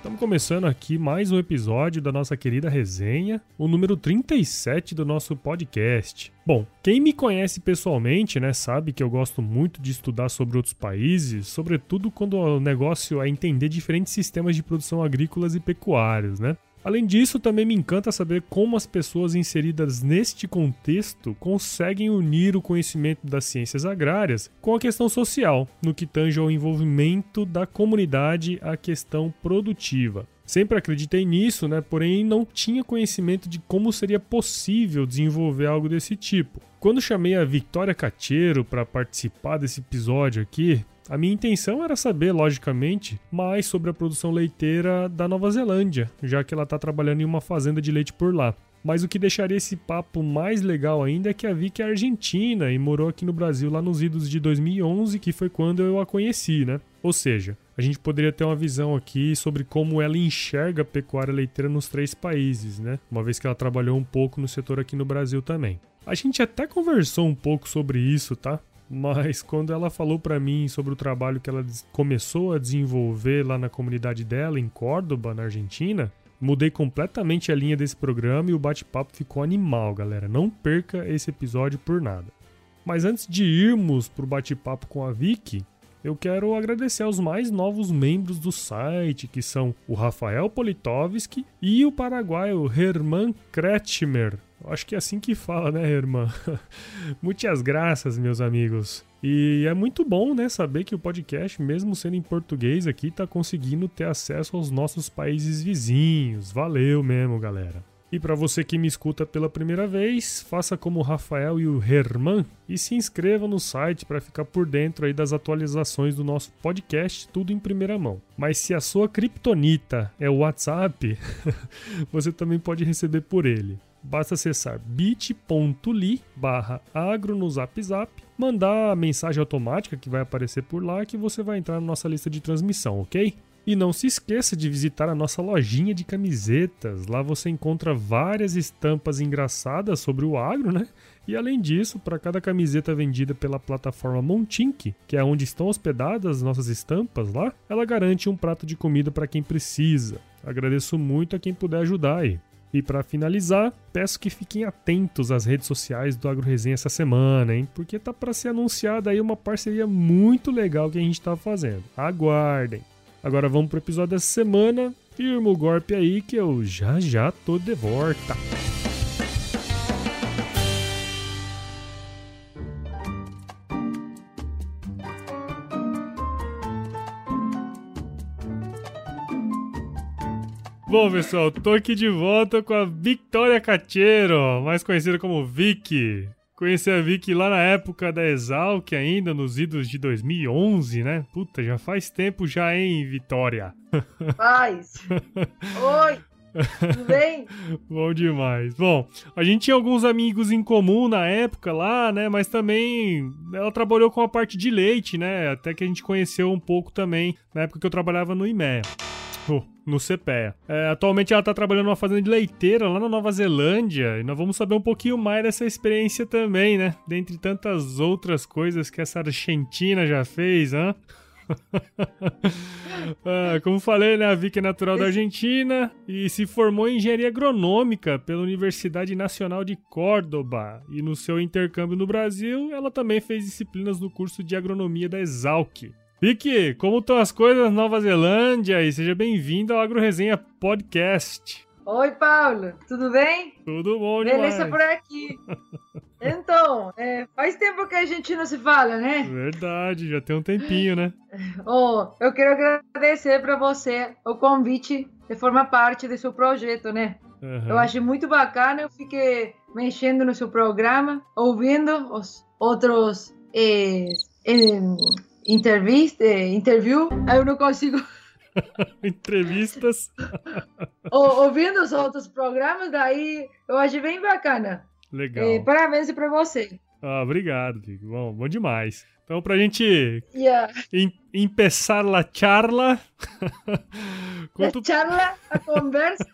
Estamos começando aqui mais um episódio da nossa querida resenha, o número 37 do nosso podcast. Bom, quem me conhece pessoalmente, né, sabe que eu gosto muito de estudar sobre outros países, sobretudo quando o negócio é entender diferentes sistemas de produção agrícolas e pecuários, né? Além disso, também me encanta saber como as pessoas inseridas neste contexto conseguem unir o conhecimento das ciências agrárias com a questão social, no que tange ao envolvimento da comunidade à questão produtiva. Sempre acreditei nisso, né? Porém, não tinha conhecimento de como seria possível desenvolver algo desse tipo. Quando chamei a Victoria Cacheiro para participar desse episódio aqui, a minha intenção era saber, logicamente, mais sobre a produção leiteira da Nova Zelândia, já que ela está trabalhando em uma fazenda de leite por lá. Mas o que deixaria esse papo mais legal ainda é que a Vicky é argentina e morou aqui no Brasil lá nos idos de 2011, que foi quando eu a conheci, né? Ou seja, a gente poderia ter uma visão aqui sobre como ela enxerga a pecuária leiteira nos três países, né? Uma vez que ela trabalhou um pouco no setor aqui no Brasil também. A gente até conversou um pouco sobre isso, tá? Mas quando ela falou para mim sobre o trabalho que ela começou a desenvolver lá na comunidade dela em Córdoba, na Argentina, mudei completamente a linha desse programa e o bate-papo ficou animal, galera. Não perca esse episódio por nada. Mas antes de irmos pro bate-papo com a Vicky, eu quero agradecer aos mais novos membros do site, que são o Rafael Politovski e o paraguaio Herman Kretschmer. Acho que é assim que fala, né, irmã? Muitas graças, meus amigos. E é muito bom, né, saber que o podcast, mesmo sendo em português aqui, está conseguindo ter acesso aos nossos países vizinhos. Valeu mesmo, galera. E para você que me escuta pela primeira vez, faça como o Rafael e o Herman e se inscreva no site para ficar por dentro aí das atualizações do nosso podcast, tudo em primeira mão. Mas se a sua criptonita é o WhatsApp, você também pode receber por ele. Basta acessar bit.ly barra agro no zap zap, mandar a mensagem automática que vai aparecer por lá que você vai entrar na nossa lista de transmissão, ok? E não se esqueça de visitar a nossa lojinha de camisetas. Lá você encontra várias estampas engraçadas sobre o agro, né? E além disso, para cada camiseta vendida pela plataforma Montink, que é onde estão hospedadas nossas estampas lá, ela garante um prato de comida para quem precisa. Agradeço muito a quem puder ajudar aí. E para finalizar, peço que fiquem atentos às redes sociais do AgroResenha essa semana, hein? Porque tá para ser anunciada aí uma parceria muito legal que a gente tá fazendo. Aguardem. Agora vamos pro episódio dessa semana. Firma o golpe aí que eu já já tô de volta. Bom, pessoal, tô aqui de volta com a Victoria Cacheiro, mais conhecida como Vicky. Conheci a Vicky lá na época da Exalc ainda, nos idos de 2011, né? Puta, já faz tempo já, hein, Vitória? Faz. Oi. Tudo bem? Bom demais. Bom, a gente tinha alguns amigos em comum na época lá, né? Mas também ela trabalhou com a parte de leite, né? Até que a gente conheceu um pouco também na época que eu trabalhava no IMEA no CPEA. É, atualmente ela está trabalhando numa fazenda de leiteira lá na Nova Zelândia e nós vamos saber um pouquinho mais dessa experiência também, né? Dentre tantas outras coisas que essa Argentina já fez, hã? ah, como falei, né, a Vicky é natural da Argentina e se formou em engenharia agronômica pela Universidade Nacional de Córdoba. E no seu intercâmbio no Brasil, ela também fez disciplinas no curso de agronomia da Exalc. Vicky, como estão as coisas na Nova Zelândia? E seja bem-vindo ao Agro Resenha Podcast. Oi, Paulo, tudo bem? Tudo bom Beleza por aqui. Então, é, faz tempo que a gente não se fala, né? Verdade, já tem um tempinho, né? Oh, eu quero agradecer para você o convite de formar parte do seu projeto, né? Uhum. Eu achei muito bacana, eu fiquei mexendo no seu programa, ouvindo os outros eh, eh, entrevista, interview, aí eu não consigo. Entrevistas. ouvindo os outros programas, daí eu acho bem bacana. Legal. E parabéns para você. Ah, obrigado, Vico. Bom, bom demais. Então, para a gente yeah. em, empezar a charla. Conta... Charla, a conversa.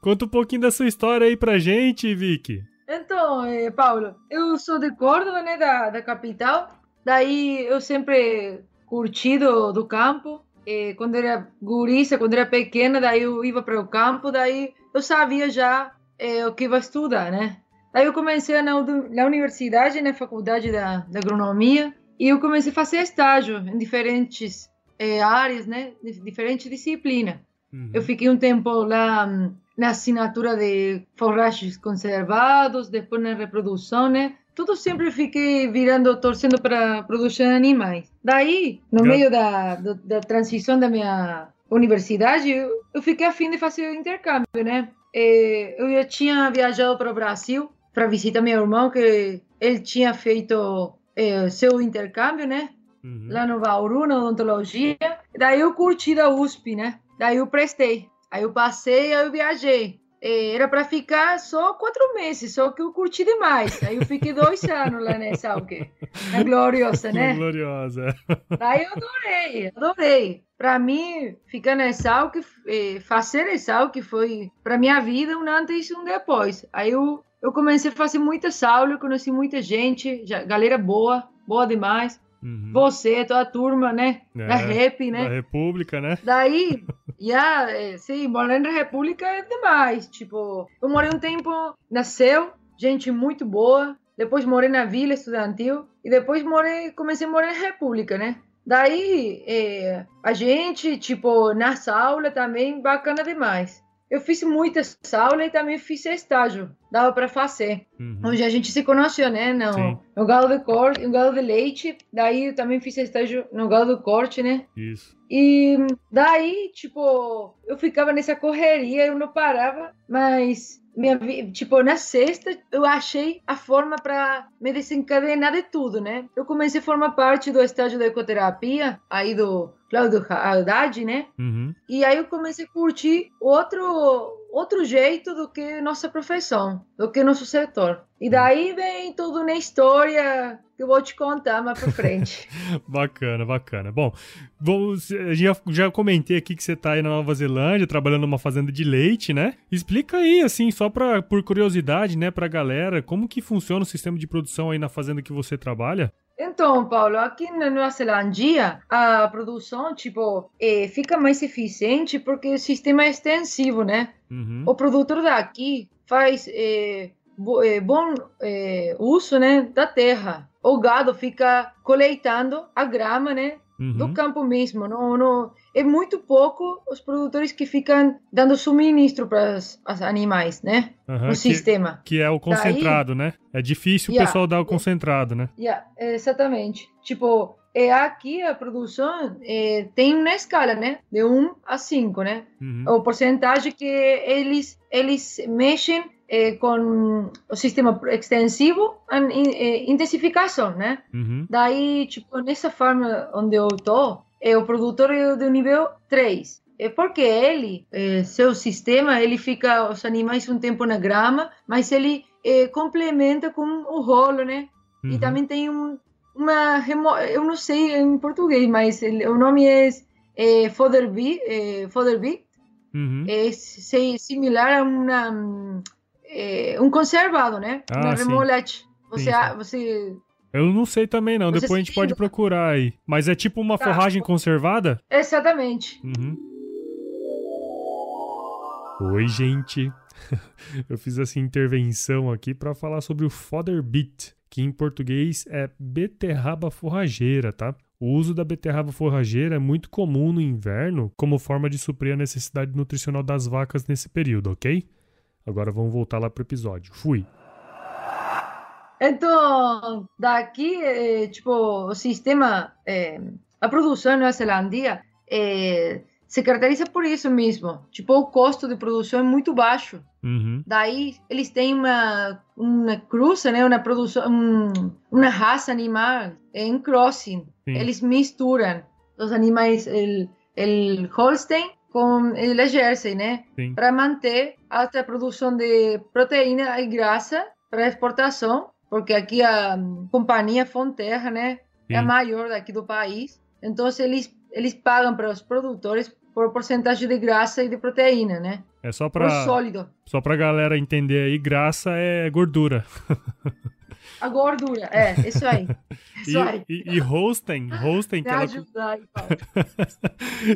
Conta um pouquinho da sua história aí pra gente, Vicky. Então, eh, Paulo, eu sou de Córdoba, né, da, da capital. Daí eu sempre curti do, do campo. E quando era gurisa, quando era pequena, daí eu ia para o campo, daí eu sabia já eh, o que ia estudar, né? Daí eu comecei na, na universidade, na faculdade da, da agronomia, e eu comecei a fazer estágio em diferentes é, áreas, né? Diferentes disciplinas. Uhum. Eu fiquei um tempo lá hum, na assinatura de forragens conservados, depois na reprodução, né? Tudo sempre fiquei virando, torcendo para produção de animais. Daí, no meio da, da, da, transição da minha universidade, eu, eu fiquei afim de fazer o intercâmbio, né? É, eu já tinha viajado para o Brasil para visitar meu irmão, que ele tinha feito é, seu intercâmbio, né? Uhum. Lá no Bauru, na odontologia. Daí eu curti da USP, né? Daí eu prestei. Aí eu passei, aí eu viajei. É, era para ficar só quatro meses, só que eu curti demais. Aí eu fiquei dois anos lá nessa, o quê? Na Gloriosa, né? Gloriosa. Daí eu adorei, adorei. Para mim, ficar nessa, que é, fazer essa, que foi para minha vida um antes e um depois. Aí eu eu comecei a fazer muita aula, conheci muita gente, já, galera boa, boa demais. Uhum. Você, tua turma, né? É, da REP, né? Da República, né? Daí, já, é, sim, morar na República é demais. Tipo, eu morei um tempo, nasceu, gente muito boa. Depois morei na Vila Estudantil. E depois morei, comecei a morar na República, né? Daí, é, a gente, tipo, nessa aula também, bacana demais eu fiz muitas aulas e também fiz estágio, dava para fazer. Uhum. Onde a gente se conheceu, né? No, no gado de corte, no gado de leite. Daí eu também fiz estágio no gado de corte, né? Isso. E daí, tipo, eu ficava nessa correria, eu não parava, mas minha, tipo, na sexta eu achei a forma para me desencadenar de tudo, né? Eu comecei a formar parte do estágio de ecoterapia, aí do Cláudio Haddad, né? Uhum. E aí eu comecei a curtir outro, outro jeito do que nossa profissão, do que nosso setor. E daí vem tudo na história que eu vou te contar mais pra frente. bacana, bacana. Bom, vamos, já, já comentei aqui que você tá aí na Nova Zelândia, trabalhando numa fazenda de leite, né? Explica aí, assim, só pra, por curiosidade, né, pra galera, como que funciona o sistema de produção aí na fazenda que você trabalha? Então, Paulo, aqui na Nova Zelândia, a produção, tipo, é, fica mais eficiente porque o sistema é extensivo, né? Uhum. O produtor daqui faz é, bo, é, bom é, uso, né, da terra. O gado fica coletando a grama, né, uhum. do campo mesmo. Não, não, é muito pouco os produtores que ficam dando suministro para os animais, né? Uhum, no sistema. Que é o concentrado, Daí, né? É difícil yeah, o pessoal dar o concentrado, né? Yeah, exatamente. Tipo, é aqui a produção é, tem uma escala, né? De 1 a 5, né? Uhum. O porcentagem que eles, eles mexem é, com o sistema extensivo e intensificação, né? Uhum. Daí, tipo, nessa forma onde eu tô, é o produtor é do nível 3. É porque ele, é, seu sistema, ele fica os animais um tempo na grama, mas ele é, complementa com o rolo, né? Uhum. E também tem um, uma remo... eu não sei em português, mas ele, o nome é, é fodder bit, é, fodder bit. Uhum. é similar a uma é, um conservado, né? Ah, uma remolete. Você, sim, sim. você eu não sei também não, você depois a gente pode procurar aí. Mas é tipo uma tá. forragem conservada? Exatamente. Uhum. Oi, gente. Eu fiz essa intervenção aqui para falar sobre o fodder bit, que em português é beterraba forrageira, tá? O uso da beterraba forrageira é muito comum no inverno como forma de suprir a necessidade nutricional das vacas nesse período, ok? Agora vamos voltar lá pro episódio. Fui. Então, daqui, é, tipo, o sistema, é, a produção na Zelândia é, se caracteriza por isso mesmo. Tipo, o custo de produção é muito baixo. Uhum. Daí eles têm uma, uma cruza, né? Uma produção, um, uma raça animal em crossing. Sim. Eles misturam os animais, el Holstein com o Jersey, né? Sim. Para manter alta produção de proteína e grasa para exportação, porque aqui a companhia Fonterra, né? É a Sim. maior daqui do país. Então eles eles pagam para os produtores por porcentagem de grasa e de proteína, né? É só Por pra, sólido. só pra galera entender aí, graça é gordura. A gordura, é, isso aí. Isso aí. E, e, e Holstein, Holstein, que Me ela... ajuda aí, Paulo.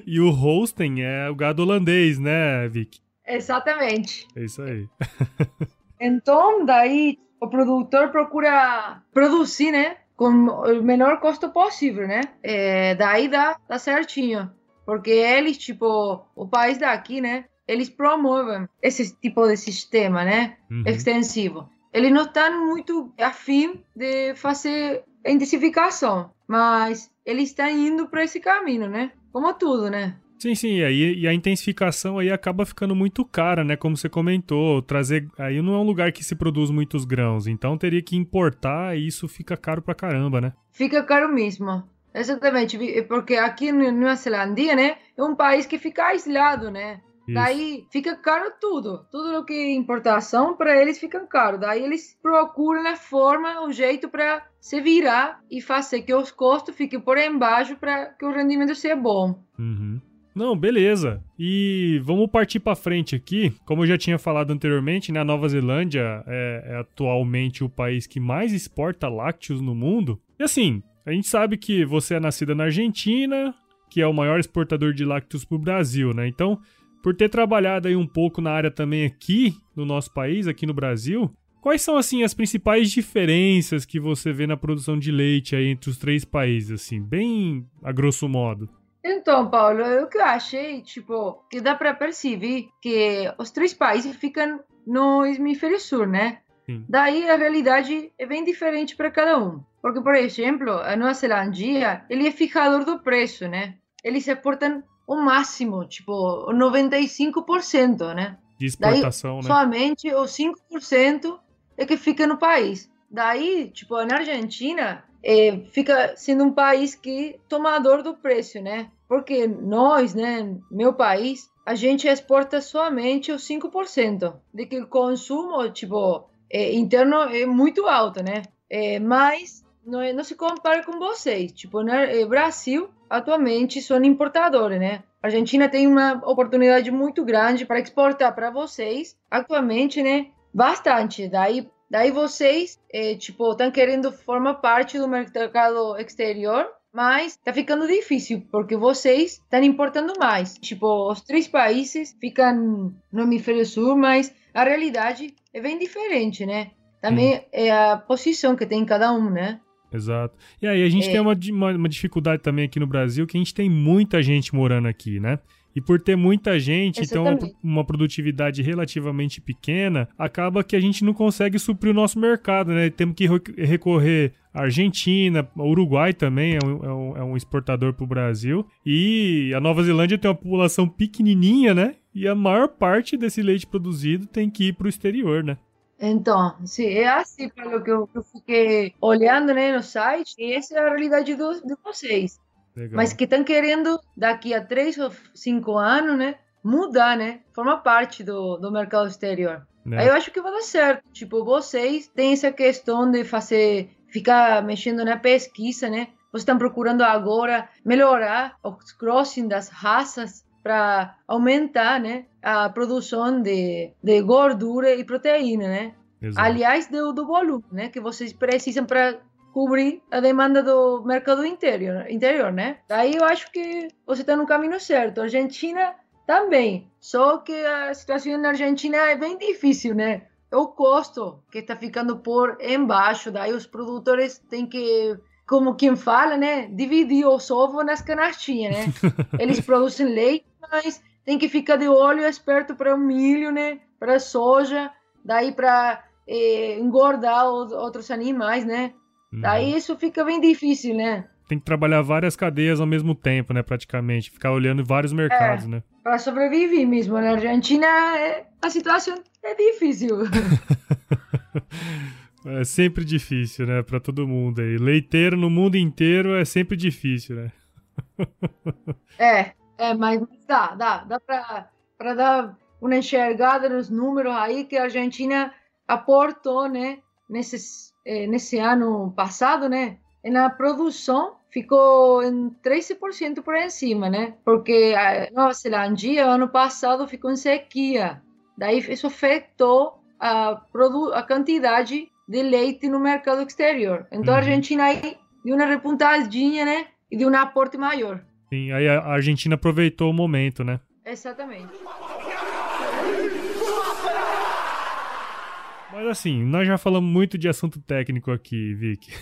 e o Holstein é o gado holandês, né, Vic? Exatamente. É isso aí. Então, daí o produtor procura produzir, né? Com o menor custo possível, né? É, daí dá, dá certinho. Porque eles, tipo, o país daqui, né? Eles promovem esse tipo de sistema, né? Uhum. Extensivo. Eles não estão muito afim de fazer a intensificação, mas eles estão indo para esse caminho, né? Como tudo, né? Sim, sim, e, aí, e a intensificação aí acaba ficando muito cara, né? Como você comentou, trazer. Aí não é um lugar que se produz muitos grãos, então teria que importar e isso fica caro pra caramba, né? Fica caro mesmo. Exatamente, porque aqui na Zelândia, né? É um país que fica aislado, né? Isso. Daí fica caro tudo. Tudo o que é importação para eles fica caro. Daí eles procuram a forma, o jeito para se virar e fazer que os custos fiquem por embaixo para que o rendimento seja bom. Uhum. Não, beleza. E vamos partir pra frente aqui. Como eu já tinha falado anteriormente, né, a Nova Zelândia é, é atualmente o país que mais exporta lácteos no mundo. E assim, a gente sabe que você é nascida na Argentina, que é o maior exportador de lácteos pro Brasil, né? Então, por ter trabalhado aí um pouco na área também aqui no nosso país, aqui no Brasil, quais são assim as principais diferenças que você vê na produção de leite aí entre os três países, assim, bem a grosso modo? Então, Paulo, eu que achei, tipo, que dá para perceber que os três países ficam no hemisfério sul, né? Sim. Daí a realidade é bem diferente para cada um. Porque, por exemplo, a Nova Zelândia, ele é fixador do preço, né? Eles exportam o máximo, tipo, o 95%, né? De exportação, né? Somente os 5% é que fica no país. Daí, tipo, na Argentina, eh, fica sendo um país que tomador do preço, né? Porque nós, né, meu país, a gente exporta somente os 5%, de que o consumo, tipo, eh, interno é muito alto, né? Eh, mas não, é- não se compara com vocês. Tipo, no Brasil, atualmente, são importadores, né? A Argentina tem uma oportunidade muito grande para exportar para vocês, atualmente, né? Bastante. Daí, daí vocês, eh, tipo, estão querendo formar parte do mercado exterior, mas tá ficando difícil, porque vocês estão importando mais. Tipo, os três países ficam no hemisfério sul, mas a realidade é bem diferente, né? Também é a posição que tem cada um, né? Exato. E aí a gente É. tem uma, uma, uma dificuldade também aqui no Brasil, que a gente tem muita gente morando aqui, né? E por ter muita gente, então uma, uma produtividade relativamente pequena, acaba que a gente não consegue suprir o nosso mercado, né? Temos que re- recorrer à Argentina, Uruguai também é um, é um, é um exportador para o Brasil. E a Nova Zelândia tem uma população pequenininha, né? E a maior parte desse leite produzido tem que ir para o exterior, né? Então, sim, é assim pelo que eu, que eu fiquei olhando né, no site, e essa é a realidade dos, de vocês. Legal. Mas que estão querendo, daqui a três ou cinco anos, né, mudar, né, formar parte do, do mercado exterior. né? Aí eu acho que vai dar certo. Tipo, vocês têm essa questão de fazer, ficar mexendo na pesquisa, né? Vocês estão procurando agora melhorar os crossing das raças para aumentar, né, a produção de, de gordura e proteína, né? Exato. Aliás, do, do volume, né, que vocês precisam para cobrir a demanda do mercado interior, interior, né? Daí eu acho que você está no caminho certo. A Argentina também. Só que a situação na Argentina é bem difícil, né? O custo que está ficando por embaixo, daí os produtores têm que, como quem fala, né? Dividir os ovos nas canastinhas, né? Eles produzem leite, mas tem que ficar de olho esperto para o milho, né? Para a soja, daí para eh, engordar os outros animais, né? Uhum. Daí isso fica bem difícil, né? tem que trabalhar várias cadeias ao mesmo tempo, né? Praticamente. Ficar olhando vários mercados, é, né? Para sobreviver mesmo. Na Argentina, é, a situação é difícil. é sempre difícil, né? Para todo mundo aí. Leiteiro no mundo inteiro é sempre difícil, né? é, é, mas dá, dá. Dá para dar uma enxergada nos números aí que a Argentina aportou, né? Nesses, eh, nesse ano passado, né? Na produção ficou em 13% por cima, né? Porque a Nova Zelândia, ano passado, ficou em sequia. Daí isso afetou a, a quantidade de leite no mercado exterior. Então uhum. a Argentina aí deu uma repuntadinha, né? E deu um aporte maior. Sim, aí a Argentina aproveitou o momento, né? Exatamente. Mas assim, nós já falamos muito de assunto técnico aqui, Vicky.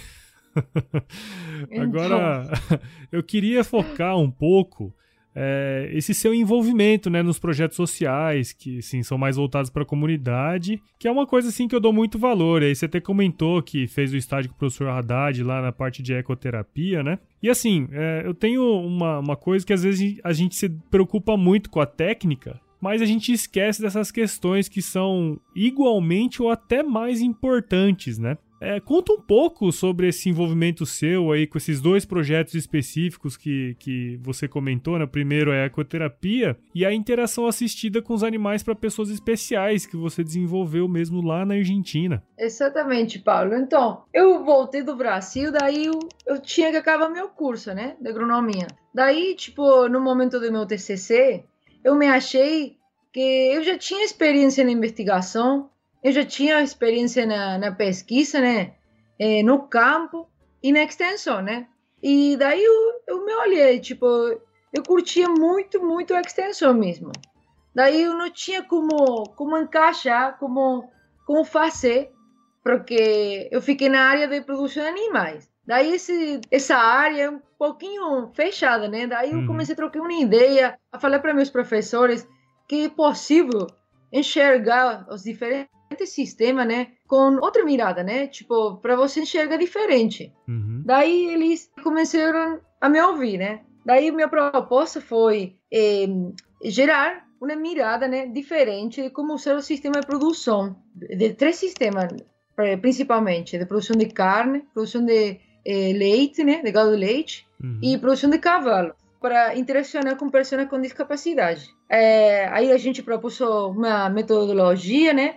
Agora, eu queria focar um pouco é, esse seu envolvimento né, nos projetos sociais, que sim, são mais voltados para a comunidade, que é uma coisa assim que eu dou muito valor. Aí você até comentou que fez o estágio com o professor Haddad lá na parte de ecoterapia, né? E assim, é, eu tenho uma, uma coisa que às vezes a gente se preocupa muito com a técnica, mas a gente esquece dessas questões que são igualmente ou até mais importantes, né? É, conta um pouco sobre esse envolvimento seu aí com esses dois projetos específicos que, que você comentou, né? Primeiro é a ecoterapia e a interação assistida com os animais para pessoas especiais que você desenvolveu mesmo lá na Argentina. Exatamente, Paulo. Então, eu voltei do Brasil, daí eu, eu tinha que acabar meu curso, né? De agronomia. Daí, tipo, no momento do meu TCC, eu me achei que eu já tinha experiência na investigação, eu já tinha experiência na, na pesquisa, né? É, no campo e na extensão, né? E daí eu, eu me olhei, tipo, eu curtia muito, muito a extensão mesmo. Daí eu não tinha como, como encaixar, como, como fazer, porque eu fiquei na área de produção de animais. Daí esse, essa área é um pouquinho fechada, né? Daí eu uhum. comecei a trocar uma ideia, a falar para meus professores que é possível enxergar os diferentes sistemas, né? Com outra mirada, né? Tipo, para você enxergar diferente. Uhum. Daí eles começaram a me ouvir, né? Daí minha proposta foi eh, gerar uma mirada, né, diferente de como ser o sistema de produção de três sistemas, principalmente de produção de carne, produção de eh, leite, né, de gado de leite, uhum. e produção de cavalo, para interaccionar com pessoas com discapacidade. É, aí a gente propôs uma metodologia, né,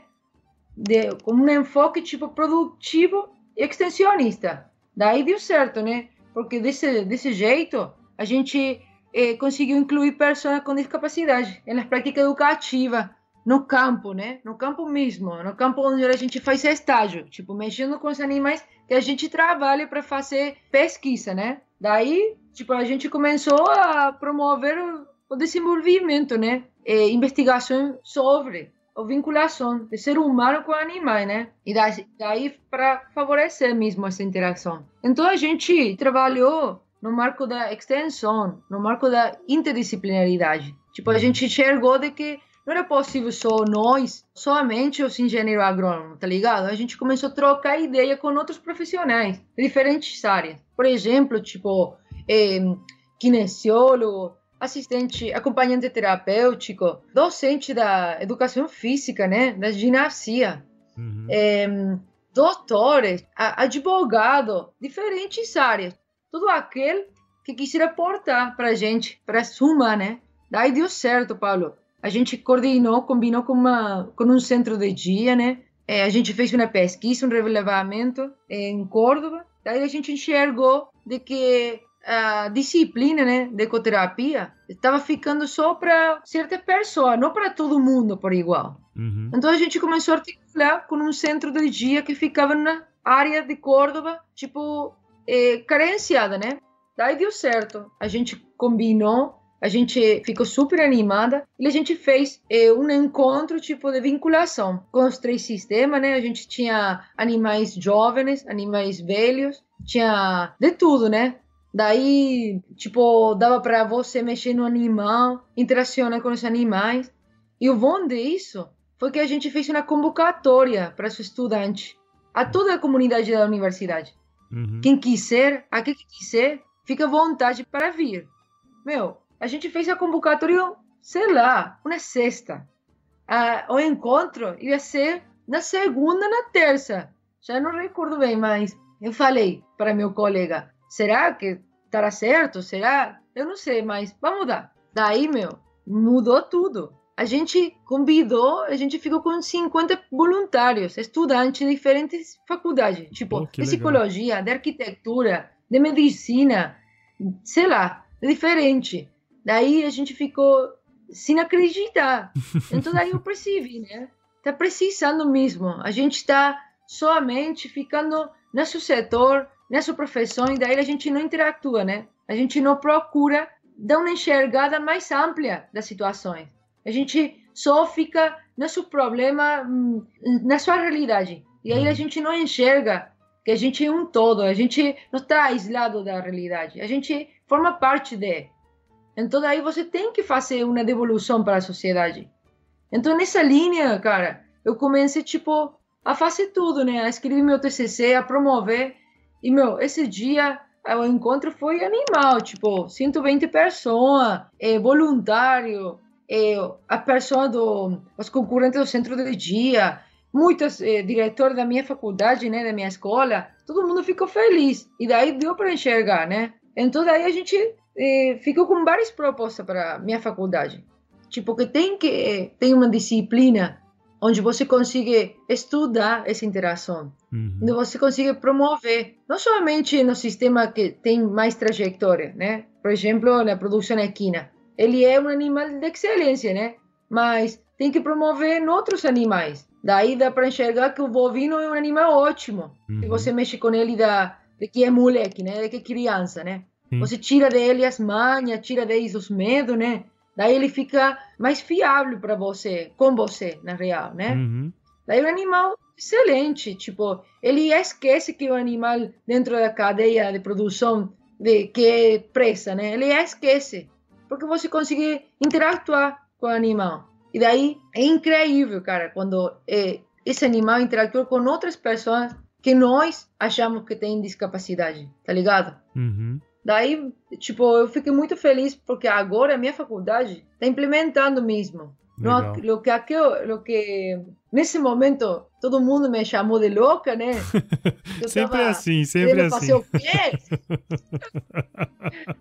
de, com um enfoque tipo produtivo e extensionista. Daí deu certo, né, porque desse, desse jeito a gente eh, conseguiu incluir pessoas com discapacidade nas práticas educativas, no campo, né? No campo mesmo, no campo onde a gente faz estágio, tipo, mexendo com os animais que a gente trabalha para fazer pesquisa, né? Daí, tipo, a gente começou a promover o, desenvolvimento, né? E investigação sobre a vinculação de ser humano com animais, né? E daí, daí para favorecer mesmo essa interação. Então a gente trabalhou no marco da extensão, no marco da interdisciplinaridade. Tipo, a uhum. gente enxergou de que não era possível só nós, somente os engenheiros agrônomos, tá ligado? A gente começou a trocar ideia com outros profissionais de diferentes áreas. Por exemplo, tipo, eh, kinesiólogo, assistente, acompanhante terapêutico, docente da educação física, né? Da ginástica, uhum. eh, doutores, advogado, diferentes áreas. Tudo aquele que quisera aportar para a gente, para sumar, né? Daí deu certo, Paulo a gente coordenou, combinou com, uma, com um centro de dia, né? É, a gente fez uma pesquisa, um relevamento em Córdoba. Daí a gente enxergou de que a disciplina né, de ecoterapia estava ficando só para certas pessoas, não para todo mundo por igual. Uhum. Então a gente começou a articular com um centro de dia que ficava na área de Córdoba, tipo, é, carenciada, né? Daí deu certo. A gente combinou a gente ficou super animada e a gente fez é, um encontro tipo de vinculação com os três sistemas, né? A gente tinha animais jovens, animais velhos, tinha de tudo, né? Daí, tipo, dava para você mexer no animal, interacionar com os animais. E o bom disso foi que a gente fez uma convocatória para os estudantes, a toda a comunidade da universidade. Uhum. Quem quiser, aquele que quiser, fica à vontade para vir. Meu, a gente fez a convocatória, sei lá, uma sexta. Ah, o encontro ia ser na segunda, na terça. Já não recordo bem, mas eu falei para meu colega: será que estará certo? Será? Eu não sei, mas vamos dar. Daí, meu, mudou tudo. A gente convidou, a gente ficou com 50 voluntários, estudantes de diferentes faculdades, tipo, Oh, de legal. psicologia, de arquitetura, de medicina, sei lá, diferente. Daí a gente ficou sem acreditar. Então daí eu percebi, né? Tá precisando mesmo. A gente está somente ficando nesse setor, nessa profissão, e daí a gente não interatua, né? A gente não procura dar uma enxergada mais ampla das situações. A gente só fica nesse problema, hum, na sua realidade. E aí a gente não enxerga que a gente é um todo, a gente não está aislado da realidade, a gente forma parte de. Então daí você tem que fazer uma devolução para a sociedade. Então nessa linha, cara, eu comecei tipo a fazer tudo, né? A escrever meu TCC, a promover. E meu, esse dia o encontro foi animal, tipo 120 pessoas, é, voluntário, é, a pessoa do os concorrentes do centro de dia, muitos eh, diretores da minha faculdade, né, da minha escola, todo mundo ficou feliz. E daí deu para enxergar, né? Então daí a gente eh, ficou com várias propostas para minha faculdade. Tipo que tem que eh, tem uma disciplina onde você consiga estudar essa interação, Uhum. onde você consiga promover, não somente no sistema que tem mais trajetória, né? Por exemplo, na produção equina. Ele é um animal de excelência, né? Mas tem que promover em outros animais. Daí dá para enxergar que o bovino é um animal ótimo. Uhum. Se você mexe com ele da, de que é moleque, né? De que é criança, né? Sim. Você tira dele as manhas, tira dele os medos, né? Daí ele fica mais fiável para você, com você, na real, né? Uhum. Daí o animal excelente, tipo, ele esquece que o animal dentro da cadeia de produção de que é presa, né? Ele esquece, porque você consegue interactuar com o animal. E daí é incrível, cara, quando eh, esse animal interatua com outras pessoas que nós achamos que tem discapacidade, tá ligado? Uhum. Daí, tipo, eu fiquei muito feliz porque agora a minha faculdade está implementando mesmo. Legal. No, lo que aqui- lo que nesse momento todo mundo me chamou de louca, né? Sempre assim, sempre assim. o quê?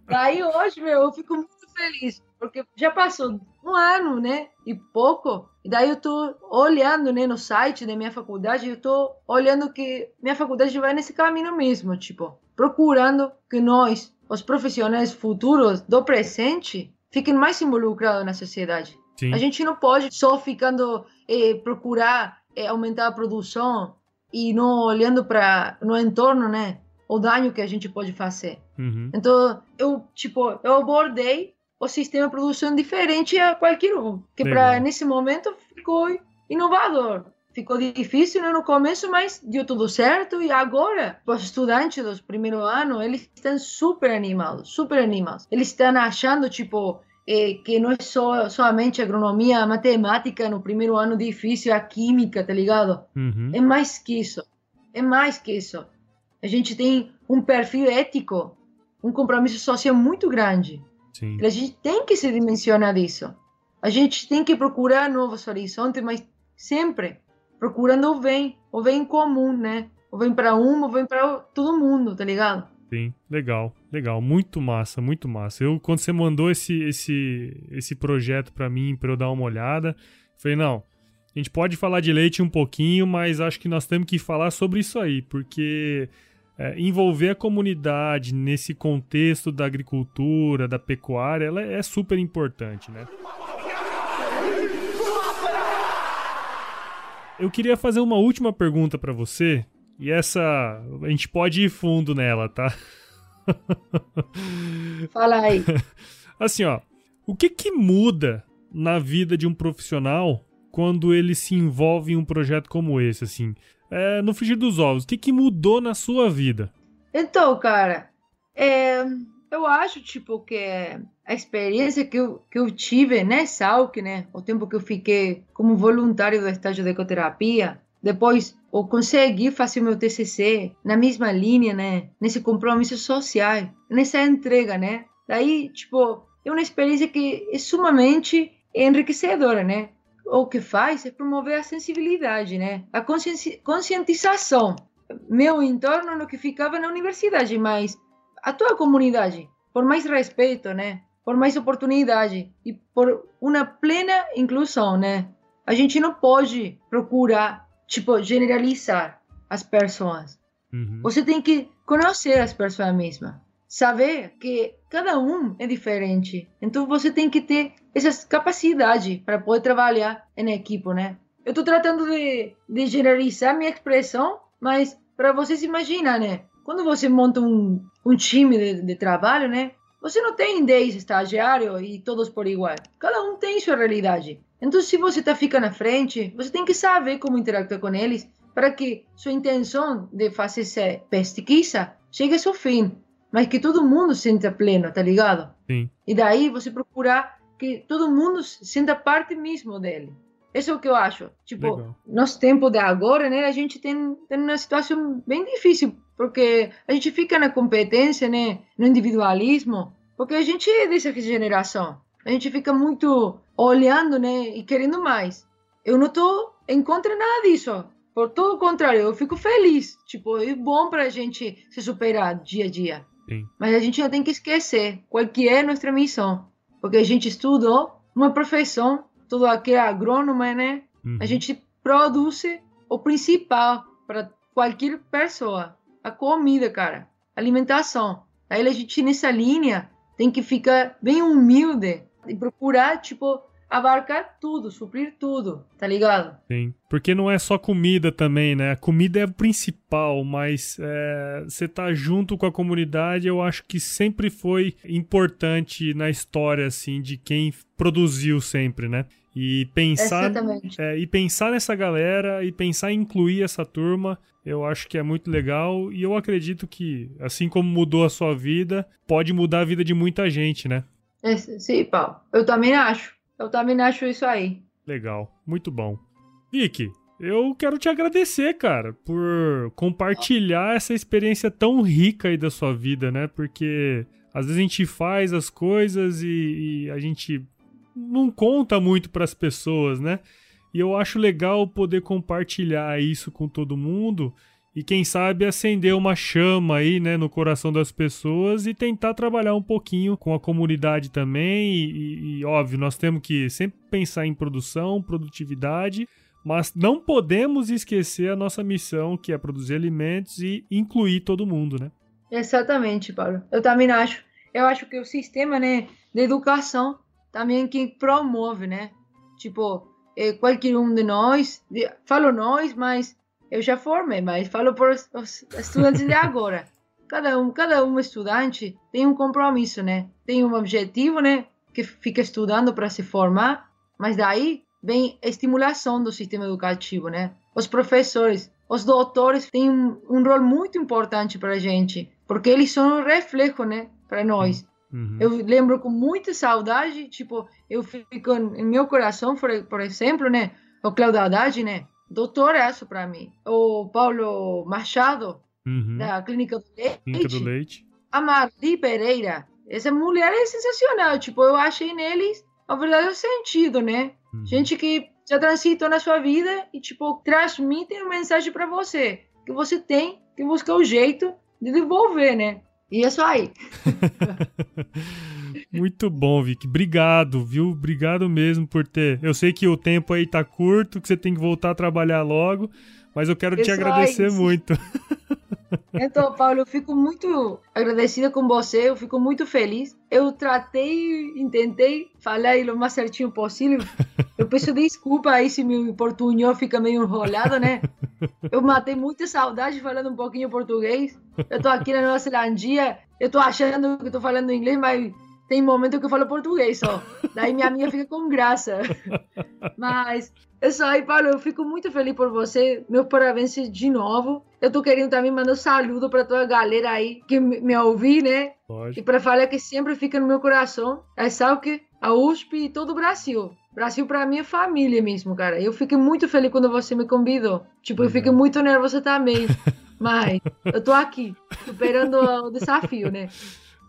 Daí hoje, meu, eu fico muito feliz, porque já passou um ano, né? E pouco. E daí eu tô olhando, né, no site da minha faculdade, eu tô olhando que minha faculdade vai nesse caminho mesmo, tipo, procurando que nós, os profissionais futuros do presente, fiquem mais involucrados na sociedade. Sim. A gente não pode só ficando eh, procurar eh, aumentar a produção e não olhando para no entorno, né? O dano que a gente pode fazer. Uhum. Então, eu tipo, eu abordei o sistema de produção diferente a qualquer um, que para nesse momento ficou inovador. Ficou difícil né, no começo, mas deu tudo certo e agora os estudantes dos primeiro ano, eles estão super animados, super animados. Eles estão achando tipo eh, que não é só somente agronomia, matemática no primeiro ano difícil, a química, tá ligado? Uhum. É mais que isso. É mais que isso. A gente tem um perfil ético, um compromisso social muito grande. Sim. A gente tem que se dimensionar disso. A gente tem que procurar novos horizontes, mas sempre procurando o bem, o bem comum, né? O bem para um, o bem para todo mundo, tá ligado? Sim, legal, legal, muito massa, muito massa. Eu quando você mandou esse esse esse projeto pra mim pra eu dar uma olhada, falei não, a gente pode falar de leite um pouquinho, mas acho que nós temos que falar sobre isso aí, porque é, envolver a comunidade nesse contexto da agricultura, da pecuária, ela é super importante, né? Eu queria fazer uma última pergunta pra você, e essa a gente pode ir fundo nela, tá? Fala aí. Assim, ó, o que que muda na vida de um profissional quando ele se envolve em um projeto como esse, assim? É, no frigir dos ovos, o que que mudou na sua vida? Então, cara, é, eu acho, tipo, que a experiência que eu, que eu tive nessa AUC, né, o tempo que eu fiquei como voluntário do estágio de ecoterapia, depois ou conseguir fazer o meu TCC na mesma linha, né? Nesse compromisso social, nessa entrega, né? Daí, tipo, é uma experiência que é sumamente enriquecedora, né? O que faz é promover a sensibilidade, né? A conscienti conscientização. Meu entorno no que ficava na universidade, mas a tua comunidade, por mais respeito, né? Por mais oportunidade e por uma plena inclusão, né? A gente não pode procurar, tipo, generalizar as pessoas. Uhum. Você tem que conhecer as pessoas mesmo. Saber que cada um é diferente. Então você tem que ter essa capacidade para poder trabalhar em equipe, né? Eu estou tratando de, de generalizar minha expressão, mas para vocês imaginar, né? Quando você monta um, um time de, de trabalho, né? Você não tem 10 estagiários e todos por igual. Cada um tem sua realidade. Então, se você está ficando na frente, você tem que saber como interagir com eles para que sua intenção de fazer essa pesquisa chegue ao seu fim, mas que todo mundo sinta pleno, tá ligado? Sim. E daí você procurar que todo mundo sinta parte mesmo dele. Isso é o que eu acho. Tipo, Legal. nosso tempo de agora, né, a gente tem, tem uma situação bem difícil, porque a gente fica na competência, né, no individualismo, porque a gente é dessa geração. A gente fica muito olhando, né, e querendo mais. Eu não tô em contra nada disso. Por todo o contrário, eu fico feliz. Tipo, é bom para a gente se superar dia a dia. Sim. Mas a gente não tem que esquecer qual que é a nossa missão. Porque a gente estudou uma profissão, todo aquele agrônomo, né? Uhum. A gente produz o principal para qualquer pessoa. A comida, cara. Alimentação. Aí a gente, nessa linha, tem que ficar bem humilde e procurar, tipo, abarcar tudo, suprir tudo, tá ligado? Sim. Porque não é só comida também, né? A comida é o principal, mas é, você tá junto com a comunidade, eu acho que sempre foi importante na história, assim, de quem produziu sempre, né? E pensar, é, e pensar nessa galera e pensar em incluir essa turma, eu acho que é muito legal. E eu acredito que, assim como mudou a sua vida, pode mudar a vida de muita gente, né? É, sim, Paulo. Eu também acho. Eu também acho isso aí. Legal, muito bom. Vicky, eu quero te agradecer, cara, por compartilhar essa experiência tão rica aí da sua vida, né? Porque às vezes a gente faz as coisas e, e a gente não conta muito para as pessoas, né? E eu acho legal poder compartilhar isso com todo mundo e quem sabe acender uma chama aí, né, no coração das pessoas e tentar trabalhar um pouquinho com a comunidade também. E, e, óbvio, nós temos que sempre pensar em produção, produtividade, mas não podemos esquecer a nossa missão, que é produzir alimentos e incluir todo mundo, né? Exatamente, Paulo. Eu também acho. Eu acho que o sistema, né, de educação também que promove, né? Tipo, é, qualquer um de nós, falo nós, mas eu já formei, mas falo por os estudantes de agora. Cada um, cada um estudante tem um compromisso, né? Tem um objetivo, né? Que fica estudando para se formar, mas daí vem a estimulação do sistema educativo, né? Os professores, os doutores têm um, um rol muito importante para a gente, porque eles são um reflexo, né? Para nós. Uhum. Eu lembro com muita saudade, tipo, eu fico em meu coração, por, por exemplo, né? O Cláudio Haddad, né? doutoraço para mim. O Paulo Machado, uhum. da Clínica do Leite. Clínica do Leite. A Marli Pereira. Essa mulher é sensacional. Tipo, eu achei neles o verdadeiro sentido, né? Uhum. Gente que já transitou na sua vida e, tipo, transmitem uma mensagem para você. Que você tem que buscar o jeito de devolver, né? E é só aí. Muito bom, Vic. Obrigado, viu? Obrigado mesmo por ter. Eu sei que o tempo aí tá curto, que você tem que voltar a trabalhar logo, mas eu quero te agradecer muito. Então, Paulo, eu fico muito agradecida com você, eu fico muito feliz. Eu tratei, tentei falar o mais certinho possível. Eu peço desculpa aí se meu portunhol fica meio enrolado, né? Eu matei muita saudade falando um pouquinho português. Eu tô aqui na Nova Zelandia, eu tô achando que tô falando inglês, mas tem momento que eu falo português só. Daí minha amiga fica com graça. Mas é isso aí, Paulo. Eu fico muito feliz por você. Meu parabéns de novo. Eu tô querendo também mandar um saludo para toda a galera aí que me ouvi, né? Pode. E para falar que sempre fica no meu coração. É que a USP e todo o Brasil. Brasil para mim é família mesmo, cara. Eu fiquei muito feliz quando você me convidou. Tipo, eu fiquei muito nervosa também. Mas eu tô aqui, superando o desafio, né?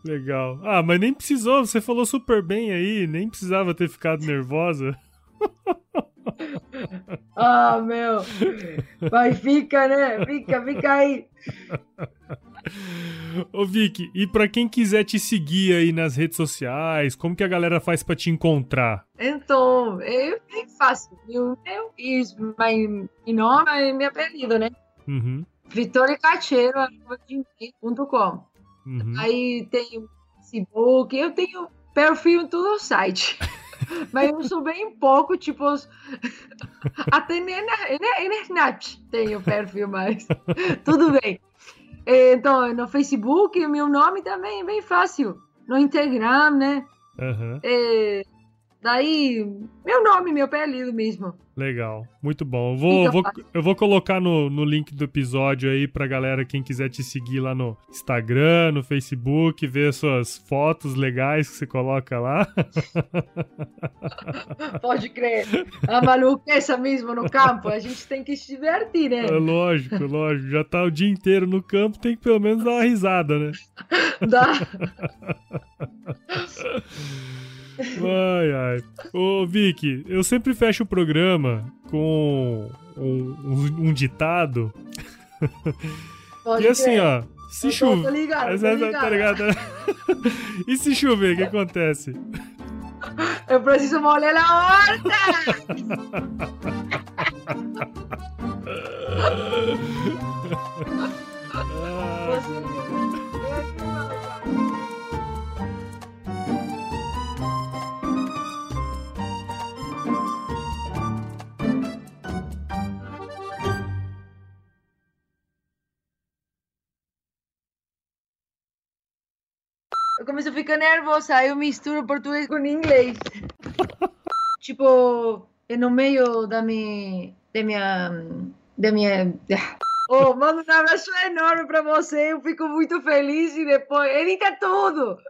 Legal. Ah, mas nem precisou, você falou super bem aí, nem precisava ter ficado nervosa. Ah, meu. Mas fica, né? Fica, fica aí. Ô Vicky, e para quem quiser te seguir aí nas redes sociais, como que a galera faz para te encontrar? Então, é bem fácil. Eu, eu fiz meu nome e meu apelido, né? Uhum. vitoriacacheiro.com uhum. Aí tem o Facebook, eu tenho perfil em todo o site. Mas eu uso bem pouco, tipo, até nem na, nem, nem Snap tenho perfil, mas tudo bem. Então, no Facebook, meu nome também é bem fácil. No Instagram, né? Uhum. É, daí, meu nome, meu apelido mesmo. Legal, muito bom. Eu vou, vou eu vou colocar no, no link do episódio aí pra galera, quem quiser te seguir lá no Instagram, no Facebook, ver suas fotos legais que você coloca lá. Pode crer. A maluqueza mesmo no campo, a gente tem que se divertir, né? É lógico, lógico. Já tá o dia inteiro no campo, tem que pelo menos dar uma risada, né? Dá. Ai, ai. Ô, Vicky, eu sempre fecho o programa com um, um, um ditado. Pode e assim, ó. Se chover. Ligado, Tá ligado? e se chover, o que acontece? Eu preciso molhar a horta! começo a ficar nervosa, aí eu misturo português com inglês. tipo, no meio da minha. da minha. da minha. Oh, mando um abraço enorme pra você, eu fico muito feliz e depois. Edita tudo!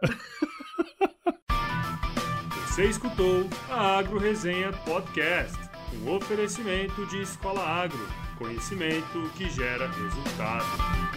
Você escutou a Agro Resenha Podcast, um oferecimento de Escola Agro, conhecimento que gera resultado.